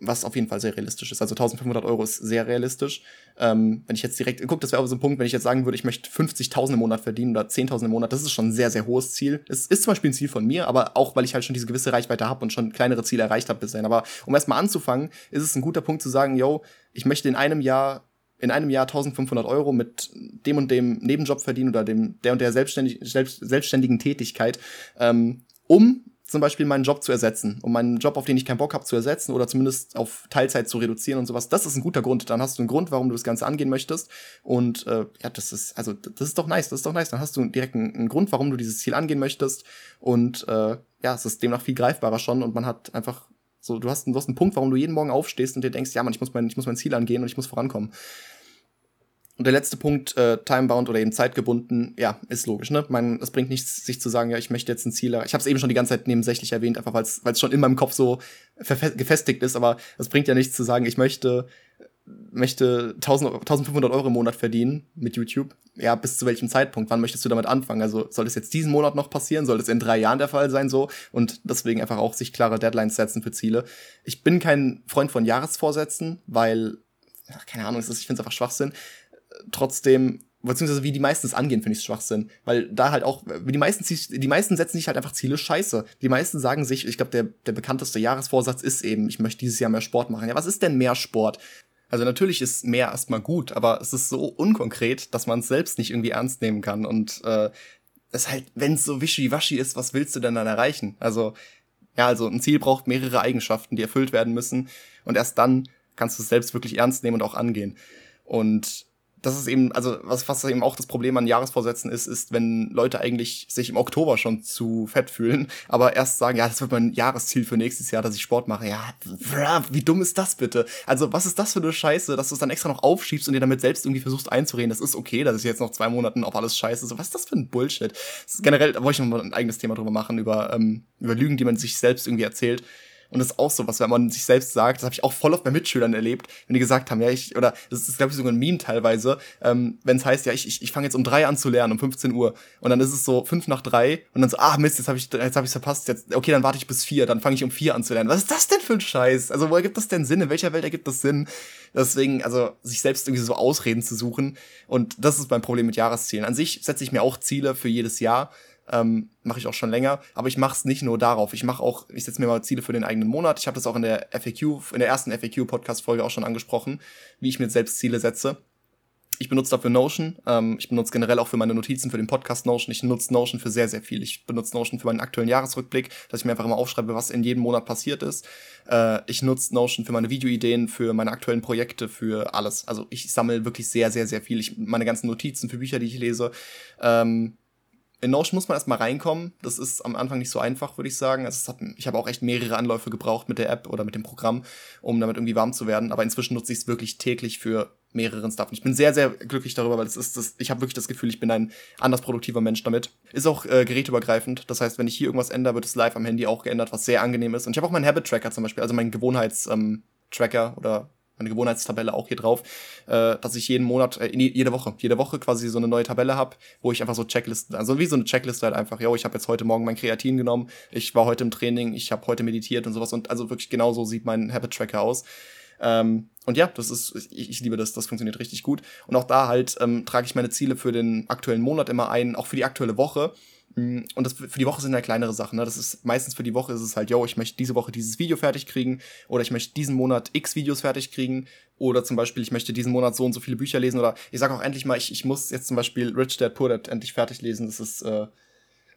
was auf jeden Fall sehr realistisch ist. Also 1500 Euro ist sehr realistisch. Ähm, wenn ich jetzt direkt, guck, das wäre aber so ein Punkt, wenn ich jetzt sagen würde, ich möchte 50.000 im Monat verdienen oder 10.000 im Monat, das ist schon ein sehr, sehr hohes Ziel. Es ist zum Beispiel ein Ziel von mir, aber auch, weil ich halt schon diese gewisse Reichweite habe und schon kleinere Ziele erreicht habe bisher. Aber um erstmal anzufangen, ist es ein guter Punkt zu sagen, yo, ich möchte in einem Jahr in einem Jahr 1500 Euro mit dem und dem Nebenjob verdienen oder dem der und der selbstständig, selbst, selbstständigen Tätigkeit, ähm, um zum Beispiel meinen Job zu ersetzen, um meinen Job, auf den ich keinen Bock habe, zu ersetzen oder zumindest auf Teilzeit zu reduzieren und sowas. Das ist ein guter Grund. Dann hast du einen Grund, warum du das Ganze angehen möchtest. Und äh, ja, das ist, also das ist doch nice, das ist doch nice. Dann hast du direkt einen, einen Grund, warum du dieses Ziel angehen möchtest. Und äh, ja, es ist demnach viel greifbarer schon und man hat einfach so, du hast, du hast einen Punkt, warum du jeden Morgen aufstehst und dir denkst, ja, man, ich muss mein, ich muss mein Ziel angehen und ich muss vorankommen. Und der letzte Punkt, äh, timebound oder eben zeitgebunden, ja, ist logisch. Ne? Man, es bringt nichts, sich zu sagen, ja, ich möchte jetzt ein Ziel. Ich habe es eben schon die ganze Zeit nebensächlich erwähnt, einfach weil es schon in meinem Kopf so gefestigt ist. Aber es bringt ja nichts zu sagen, ich möchte möchte 1000, 1500 Euro im Monat verdienen mit YouTube. Ja, bis zu welchem Zeitpunkt? Wann möchtest du damit anfangen? Also soll es jetzt diesen Monat noch passieren? Soll es in drei Jahren der Fall sein? So und deswegen einfach auch sich klare Deadlines setzen für Ziele. Ich bin kein Freund von Jahresvorsätzen, weil ach, keine Ahnung, ich finde es einfach Schwachsinn trotzdem, beziehungsweise wie die meisten es angehen, finde ich Schwachsinn. Weil da halt auch, wie die meisten, die meisten setzen sich halt einfach Ziele scheiße. Die meisten sagen sich, ich glaube, der, der bekannteste Jahresvorsatz ist eben, ich möchte dieses Jahr mehr Sport machen. Ja, was ist denn mehr Sport? Also natürlich ist mehr erstmal gut, aber es ist so unkonkret, dass man es selbst nicht irgendwie ernst nehmen kann. Und äh, es halt, wenn es so wischiwaschi ist, was willst du denn dann erreichen? Also, ja, also ein Ziel braucht mehrere Eigenschaften, die erfüllt werden müssen. Und erst dann kannst du es selbst wirklich ernst nehmen und auch angehen. Und das ist eben, also was, was eben auch das Problem an Jahresvorsätzen ist, ist, wenn Leute eigentlich sich im Oktober schon zu fett fühlen, aber erst sagen, ja, das wird mein Jahresziel für nächstes Jahr, dass ich Sport mache. Ja, wie dumm ist das bitte? Also, was ist das für eine Scheiße, dass du es dann extra noch aufschiebst und dir damit selbst irgendwie versuchst einzureden, das ist okay, dass ich jetzt noch zwei Monaten auf alles scheiße. So, was ist das für ein Bullshit? generell, da wollte ich noch mal ein eigenes Thema drüber machen, über, ähm, über Lügen, die man sich selbst irgendwie erzählt. Und das ist auch so was, wenn man sich selbst sagt, das habe ich auch voll oft bei Mitschülern erlebt, wenn die gesagt haben, ja, ich, oder das ist, glaube ich, sogar ein Meme teilweise, ähm, wenn es heißt, ja, ich, ich, ich fange jetzt um drei an zu lernen, um 15 Uhr. Und dann ist es so fünf nach drei und dann so, ah Mist, jetzt habe ich jetzt hab ich verpasst, jetzt, okay, dann warte ich bis vier, dann fange ich um vier an zu lernen. Was ist das denn für ein Scheiß? Also, wo ergibt das denn Sinn? In welcher Welt ergibt das Sinn? Deswegen, also sich selbst irgendwie so Ausreden zu suchen. Und das ist mein Problem mit Jahreszielen. An sich setze ich mir auch Ziele für jedes Jahr ähm, mache ich auch schon länger, aber ich mache es nicht nur darauf. Ich mache auch, ich setze mir mal Ziele für den eigenen Monat. Ich habe das auch in der FAQ, in der ersten FAQ-Podcast-Folge auch schon angesprochen, wie ich mir selbst Ziele setze. Ich benutze dafür Notion. Ähm, ich benutze generell auch für meine Notizen für den Podcast Notion. Ich nutze Notion für sehr, sehr viel. Ich benutze Notion für meinen aktuellen Jahresrückblick, dass ich mir einfach immer aufschreibe, was in jedem Monat passiert ist. Äh, ich nutze Notion für meine Videoideen, für meine aktuellen Projekte, für alles. Also ich sammle wirklich sehr, sehr, sehr viel. Ich, meine ganzen Notizen für Bücher, die ich lese. Ähm, in Notion muss man erstmal reinkommen. Das ist am Anfang nicht so einfach, würde ich sagen. Also hat, ich habe auch echt mehrere Anläufe gebraucht mit der App oder mit dem Programm, um damit irgendwie warm zu werden. Aber inzwischen nutze ich es wirklich täglich für mehreren Stuff. Und ich bin sehr, sehr glücklich darüber, weil es ist das, ich habe wirklich das Gefühl, ich bin ein anders produktiver Mensch damit. Ist auch äh, gerätübergreifend. Das heißt, wenn ich hier irgendwas ändere, wird es live am Handy auch geändert, was sehr angenehm ist. Und ich habe auch meinen Habit-Tracker zum Beispiel, also meinen Gewohnheits-Tracker ähm, oder meine Gewohnheitstabelle auch hier drauf, äh, dass ich jeden Monat, äh, jede Woche, jede Woche quasi so eine neue Tabelle habe, wo ich einfach so Checklisten, also wie so eine Checkliste halt einfach, yo, ich habe jetzt heute Morgen mein Kreatin genommen, ich war heute im Training, ich habe heute meditiert und sowas und also wirklich genau so sieht mein Habit Tracker aus. Ähm, und ja, das ist, ich, ich liebe das, das funktioniert richtig gut. Und auch da halt ähm, trage ich meine Ziele für den aktuellen Monat immer ein, auch für die aktuelle Woche. Mm, und das für die Woche sind ja kleinere Sachen. Ne? Das ist meistens für die Woche ist es halt, yo, ich möchte diese Woche dieses Video fertig kriegen oder ich möchte diesen Monat X Videos fertig kriegen oder zum Beispiel ich möchte diesen Monat so und so viele Bücher lesen oder ich sage auch endlich mal, ich, ich muss jetzt zum Beispiel Rich Dad Poor Dad endlich fertig lesen. Das ist äh,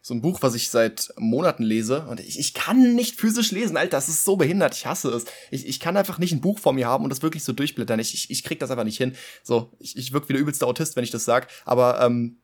so ein Buch, was ich seit Monaten lese und ich, ich kann nicht physisch lesen, Alter, das ist so behindert, ich hasse es. Ich, ich kann einfach nicht ein Buch vor mir haben und das wirklich so durchblättern. Ich, ich, ich krieg das einfach nicht hin. So, ich, ich wirke wie der übelste Autist, wenn ich das sag, aber ähm, äh,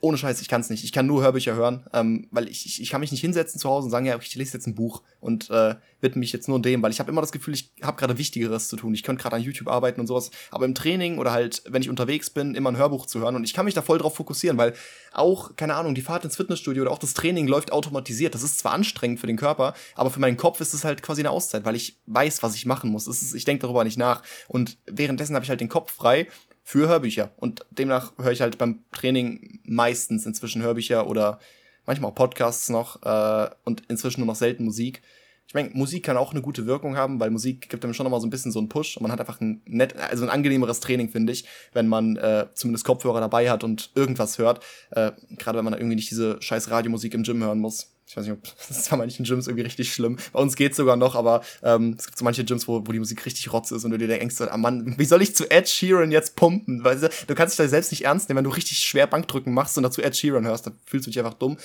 ohne Scheiß, ich kann es nicht. Ich kann nur Hörbücher hören, ähm, weil ich, ich, ich kann mich nicht hinsetzen zu Hause und sagen, ja, ich lese jetzt ein Buch und äh, widme mich jetzt nur dem, weil ich habe immer das Gefühl, ich habe gerade Wichtigeres zu tun. Ich könnte gerade an YouTube arbeiten und sowas, aber im Training oder halt, wenn ich unterwegs bin, immer ein Hörbuch zu hören und ich kann mich da voll drauf fokussieren, weil auch, keine Ahnung, die Fahrt ins Fitnessstudio oder auch das Training läuft automatisiert. Das ist zwar anstrengend für den Körper, aber für meinen Kopf ist es halt quasi eine Auszeit, weil ich weiß, was ich machen muss. Ist, ich denke darüber nicht nach und währenddessen habe ich halt den Kopf frei für Hörbücher. Und demnach höre ich halt beim Training meistens inzwischen Hörbücher oder manchmal auch Podcasts noch äh, und inzwischen nur noch selten Musik. Ich meine, Musik kann auch eine gute Wirkung haben, weil Musik gibt einem schon nochmal so ein bisschen so einen Push und man hat einfach ein nett, also ein angenehmeres Training, finde ich, wenn man äh, zumindest Kopfhörer dabei hat und irgendwas hört. Äh, Gerade wenn man irgendwie nicht diese scheiß Radiomusik im Gym hören muss ich weiß nicht, ob das ist bei manchen Gyms irgendwie richtig schlimm. Bei uns geht's sogar noch, aber ähm, es gibt so manche Gyms, wo, wo die Musik richtig rotz ist und du dir denkst, ah Mann, wie soll ich zu Ed Sheeran jetzt pumpen? Weil du kannst dich da selbst nicht ernst nehmen, wenn du richtig schwer Bankdrücken machst und dazu Ed Sheeran hörst, dann fühlst du dich einfach dumm.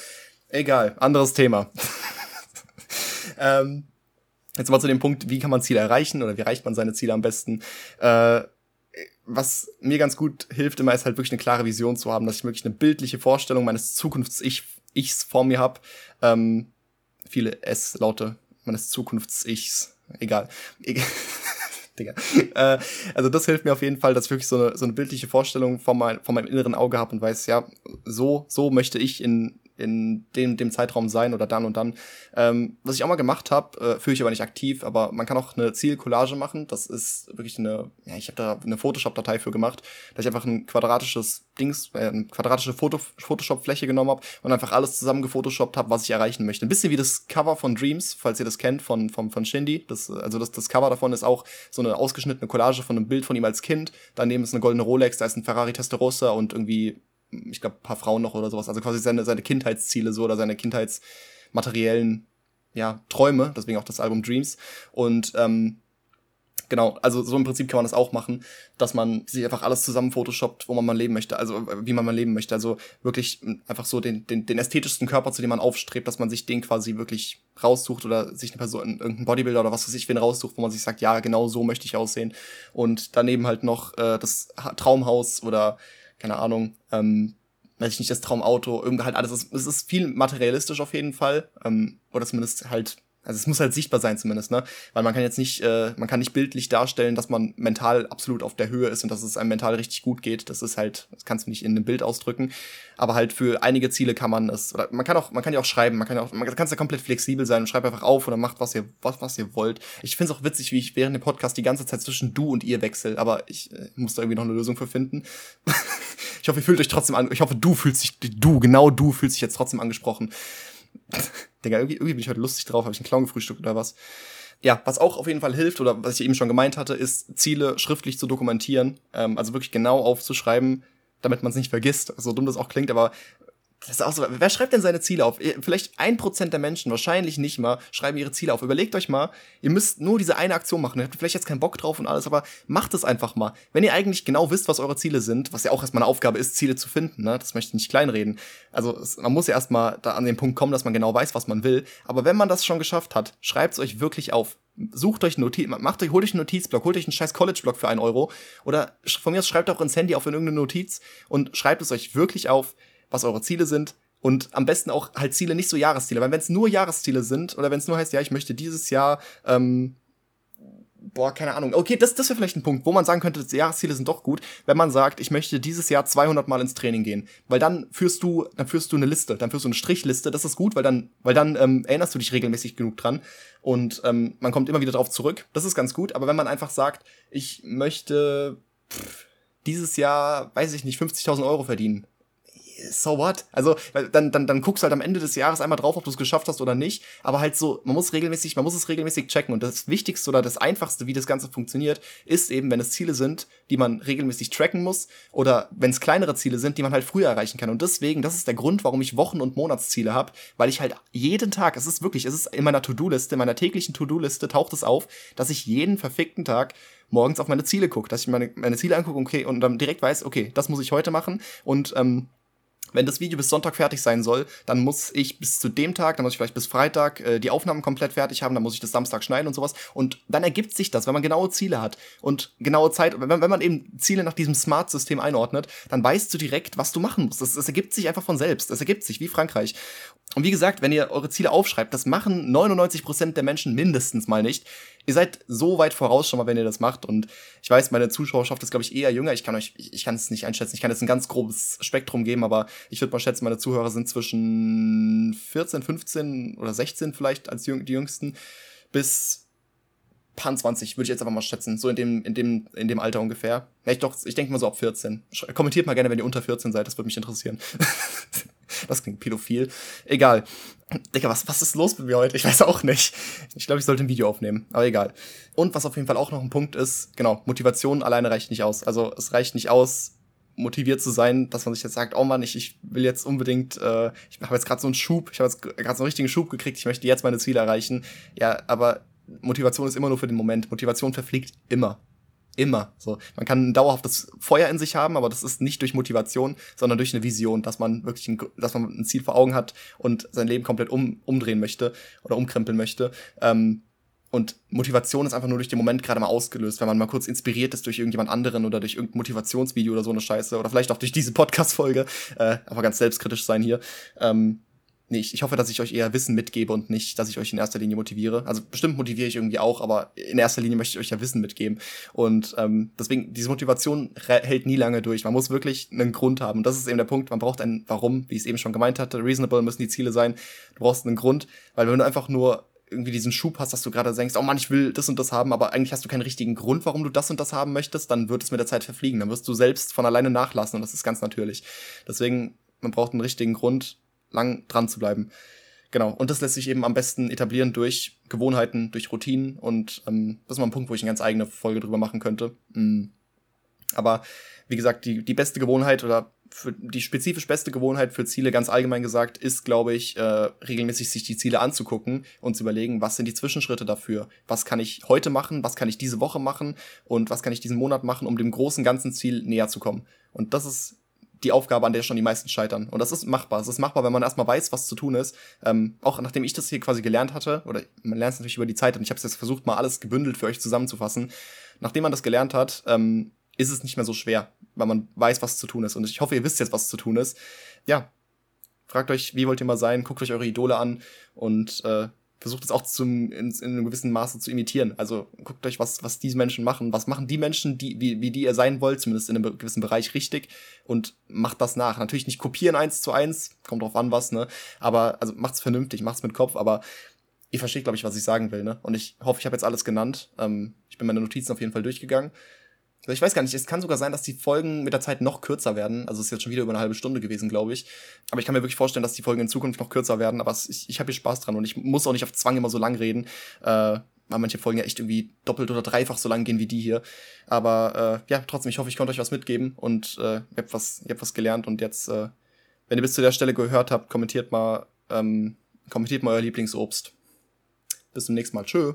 Egal, anderes Thema. ähm, jetzt mal zu dem Punkt, wie kann man Ziele erreichen oder wie erreicht man seine Ziele am besten? Äh, was mir ganz gut hilft, immer ist halt wirklich eine klare Vision zu haben, dass ich wirklich eine bildliche Vorstellung meines Zukunfts-Ich Ichs vor mir habe. Ähm, viele S-Laute meines Zukunfts-Ichs. Egal. Egal. Digga. Äh, also das hilft mir auf jeden Fall, dass ich wirklich so eine, so eine bildliche Vorstellung von, mein, von meinem inneren Auge habe und weiß, ja, so, so möchte ich in in dem, dem Zeitraum sein oder dann und dann. Ähm, was ich auch mal gemacht habe, äh, führe ich aber nicht aktiv, aber man kann auch eine Zielcollage machen. Das ist wirklich eine, ja, ich habe da eine Photoshop-Datei für gemacht, dass ich einfach ein quadratisches Dings, äh, eine quadratische Foto Photoshop-Fläche genommen habe und einfach alles zusammen gefotoshoppt habe, was ich erreichen möchte. Ein bisschen wie das Cover von Dreams, falls ihr das kennt, von, von, von Shindy. Das, also das, das Cover davon ist auch so eine ausgeschnittene Collage von einem Bild von ihm als Kind. Daneben ist eine goldene Rolex, da ist ein Ferrari Testarossa und irgendwie ich glaube, paar Frauen noch oder sowas. Also quasi seine, seine Kindheitsziele so oder seine kindheitsmateriellen ja, Träume, deswegen auch das Album Dreams. Und ähm, genau. Also so im Prinzip kann man das auch machen, dass man sich einfach alles zusammen photoshoppt, wo man mal leben möchte, also äh, wie man mal leben möchte. Also wirklich hm, einfach so den, den, den ästhetischsten Körper, zu dem man aufstrebt, dass man sich den quasi wirklich raussucht oder sich eine Person, irgendein Bodybuilder oder was weiß ich, wen raussucht, wo man sich sagt, ja, genau so möchte ich aussehen. Und daneben halt noch äh, das Traumhaus oder keine Ahnung, ähm, weiß ich nicht, das Traumauto, irgendwie halt alles. Es ist viel materialistisch auf jeden Fall. Ähm, oder zumindest halt also es muss halt sichtbar sein zumindest, ne? Weil man kann jetzt nicht, äh, man kann nicht bildlich darstellen, dass man mental absolut auf der Höhe ist und dass es einem mental richtig gut geht. Das ist halt, das kannst du nicht in einem Bild ausdrücken. Aber halt für einige Ziele kann man es, oder man kann auch, man kann ja auch schreiben, man kann ja auch, man kann ja komplett flexibel sein und schreibt einfach auf oder macht, was ihr, was, was ihr wollt. Ich finde es auch witzig, wie ich während dem Podcast die ganze Zeit zwischen du und ihr wechsle, aber ich äh, muss da irgendwie noch eine Lösung für finden. ich hoffe, ihr fühlt euch trotzdem an, ich hoffe, du fühlst dich, du, genau du fühlst dich jetzt trotzdem angesprochen. Digga, irgendwie, irgendwie bin ich heute lustig drauf, habe ich einen Clown gefrühstückt oder was. Ja, was auch auf jeden Fall hilft, oder was ich eben schon gemeint hatte, ist, Ziele schriftlich zu dokumentieren. Ähm, also wirklich genau aufzuschreiben, damit man es nicht vergisst. So dumm das auch klingt, aber das ist auch so, wer schreibt denn seine Ziele auf? Vielleicht ein Prozent der Menschen, wahrscheinlich nicht mal, schreiben ihre Ziele auf. Überlegt euch mal, ihr müsst nur diese eine Aktion machen. Ihr habt vielleicht jetzt keinen Bock drauf und alles, aber macht es einfach mal. Wenn ihr eigentlich genau wisst, was eure Ziele sind, was ja auch erstmal eine Aufgabe ist, Ziele zu finden, ne? das möchte ich nicht kleinreden. Also man muss ja erstmal da an den Punkt kommen, dass man genau weiß, was man will. Aber wenn man das schon geschafft hat, schreibt es euch wirklich auf. Sucht euch einen Notiz, macht euch, holt euch einen Notizblock, holt euch einen scheiß College-Block für einen Euro. Oder von mir aus schreibt auch ins Handy auf in irgendeine Notiz und schreibt es euch wirklich auf, was eure Ziele sind, und am besten auch halt Ziele, nicht so Jahresziele. Weil wenn es nur Jahresziele sind oder wenn es nur heißt, ja, ich möchte dieses Jahr, ähm, boah, keine Ahnung. Okay, das, das wäre vielleicht ein Punkt, wo man sagen könnte, Jahresziele sind doch gut, wenn man sagt, ich möchte dieses Jahr 200 Mal ins Training gehen. Weil dann führst du, dann führst du eine Liste, dann führst du eine Strichliste. Das ist gut, weil dann, weil dann ähm, erinnerst du dich regelmäßig genug dran und ähm, man kommt immer wieder drauf zurück. Das ist ganz gut. Aber wenn man einfach sagt, ich möchte pff, dieses Jahr, weiß ich nicht, 50.000 Euro verdienen so what? Also, dann, dann, dann guckst halt am Ende des Jahres einmal drauf, ob du es geschafft hast oder nicht. Aber halt so, man muss regelmäßig, man muss es regelmäßig checken. Und das Wichtigste oder das Einfachste, wie das Ganze funktioniert, ist eben, wenn es Ziele sind, die man regelmäßig tracken muss oder wenn es kleinere Ziele sind, die man halt früher erreichen kann. Und deswegen, das ist der Grund, warum ich Wochen- und Monatsziele habe, weil ich halt jeden Tag, es ist wirklich, es ist in meiner To-Do-Liste, in meiner täglichen To-Do-Liste taucht es auf, dass ich jeden verfickten Tag morgens auf meine Ziele gucke, dass ich meine, meine Ziele angucke, okay, und dann direkt weiß, okay, das muss ich heute machen und ähm, wenn das Video bis Sonntag fertig sein soll, dann muss ich bis zu dem Tag, dann muss ich vielleicht bis Freitag äh, die Aufnahmen komplett fertig haben, dann muss ich das Samstag schneiden und sowas. Und dann ergibt sich das, wenn man genaue Ziele hat und genaue Zeit, wenn, wenn man eben Ziele nach diesem Smart-System einordnet, dann weißt du direkt, was du machen musst. Das, das ergibt sich einfach von selbst. Das ergibt sich wie Frankreich. Und wie gesagt, wenn ihr eure Ziele aufschreibt, das machen 99% der Menschen mindestens mal nicht. Ihr seid so weit voraus schon mal, wenn ihr das macht. Und ich weiß, meine Zuschauerschaft ist, glaube ich, eher jünger. Ich kann euch, ich, ich kann es nicht einschätzen. Ich kann jetzt ein ganz grobes Spektrum geben, aber ich würde mal schätzen, meine Zuhörer sind zwischen 14, 15 oder 16 vielleicht als die jüngsten bis Pan 20, würde ich jetzt einfach mal schätzen. So in dem, in dem, in dem Alter ungefähr. Ja, ich, doch, ich denke mal so ab 14. Kommentiert mal gerne, wenn ihr unter 14 seid, das würde mich interessieren. Das klingt pädophil. Egal. Digga, was, was ist los mit mir heute? Ich weiß auch nicht. Ich glaube, ich sollte ein Video aufnehmen, aber egal. Und was auf jeden Fall auch noch ein Punkt ist, genau, Motivation alleine reicht nicht aus. Also es reicht nicht aus, motiviert zu sein, dass man sich jetzt sagt, oh Mann, ich, ich will jetzt unbedingt, äh, ich habe jetzt gerade so einen Schub, ich habe jetzt gerade so einen richtigen Schub gekriegt, ich möchte jetzt meine Ziele erreichen. Ja, aber Motivation ist immer nur für den Moment. Motivation verfliegt immer. Immer. So, man kann ein dauerhaftes Feuer in sich haben, aber das ist nicht durch Motivation, sondern durch eine Vision, dass man wirklich ein, dass man ein Ziel vor Augen hat und sein Leben komplett um, umdrehen möchte oder umkrempeln möchte. Ähm, und Motivation ist einfach nur durch den Moment gerade mal ausgelöst, wenn man mal kurz inspiriert ist durch irgendjemand anderen oder durch irgendein Motivationsvideo oder so eine Scheiße oder vielleicht auch durch diese Podcast-Folge, äh, aber ganz selbstkritisch sein hier. Ähm, nee, ich, ich hoffe, dass ich euch eher Wissen mitgebe und nicht, dass ich euch in erster Linie motiviere. Also bestimmt motiviere ich irgendwie auch, aber in erster Linie möchte ich euch ja Wissen mitgeben. Und ähm, deswegen, diese Motivation hält nie lange durch. Man muss wirklich einen Grund haben. Und das ist eben der Punkt, man braucht ein Warum, wie ich es eben schon gemeint hatte. Reasonable müssen die Ziele sein. Du brauchst einen Grund, weil wenn du einfach nur irgendwie diesen Schub hast, dass du gerade denkst, oh Mann, ich will das und das haben, aber eigentlich hast du keinen richtigen Grund, warum du das und das haben möchtest, dann wird es mit der Zeit verfliegen. Dann wirst du selbst von alleine nachlassen und das ist ganz natürlich. Deswegen, man braucht einen richtigen Grund, lang dran zu bleiben. Genau, und das lässt sich eben am besten etablieren durch Gewohnheiten, durch Routinen und ähm, das ist mal ein Punkt, wo ich eine ganz eigene Folge drüber machen könnte. Mhm. Aber wie gesagt, die, die beste Gewohnheit oder für die spezifisch beste Gewohnheit für Ziele ganz allgemein gesagt ist, glaube ich, äh, regelmäßig sich die Ziele anzugucken und zu überlegen, was sind die Zwischenschritte dafür? Was kann ich heute machen? Was kann ich diese Woche machen? Und was kann ich diesen Monat machen, um dem großen ganzen Ziel näher zu kommen? Und das ist die Aufgabe, an der schon die meisten scheitern. Und das ist machbar. Es ist machbar, wenn man erstmal weiß, was zu tun ist. Ähm, auch nachdem ich das hier quasi gelernt hatte, oder man lernt es natürlich über die Zeit, und ich habe es jetzt versucht, mal alles gebündelt für euch zusammenzufassen. Nachdem man das gelernt hat, ähm, ist es nicht mehr so schwer, weil man weiß, was zu tun ist. Und ich hoffe, ihr wisst jetzt, was zu tun ist. Ja, fragt euch, wie wollt ihr mal sein, guckt euch eure Idole an und äh, versucht es auch zum, in, in einem gewissen Maße zu imitieren. Also guckt euch, was, was diese Menschen machen. Was machen die Menschen, die, wie, wie die ihr sein wollt, zumindest in einem gewissen Bereich richtig und macht das nach. Natürlich nicht kopieren eins zu eins, kommt drauf an, was, ne? Aber, also macht's vernünftig, macht's mit Kopf, aber ihr versteht, glaube ich, was ich sagen will, ne? Und ich hoffe, ich habe jetzt alles genannt. Ähm, ich bin meine Notizen auf jeden Fall durchgegangen. Ich weiß gar nicht, es kann sogar sein, dass die Folgen mit der Zeit noch kürzer werden. Also es ist jetzt schon wieder über eine halbe Stunde gewesen, glaube ich. Aber ich kann mir wirklich vorstellen, dass die Folgen in Zukunft noch kürzer werden. Aber es, ich, ich habe hier Spaß dran und ich muss auch nicht auf Zwang immer so lang reden. Äh, weil manche Folgen ja echt irgendwie doppelt oder dreifach so lang gehen wie die hier. Aber äh, ja, trotzdem, ich hoffe, ich konnte euch was mitgeben und äh, ihr, habt was, ihr habt was gelernt. Und jetzt, äh, wenn ihr bis zu der Stelle gehört habt, kommentiert mal, ähm, kommentiert mal euer Lieblingsobst. Bis zum nächsten Mal. Tschö.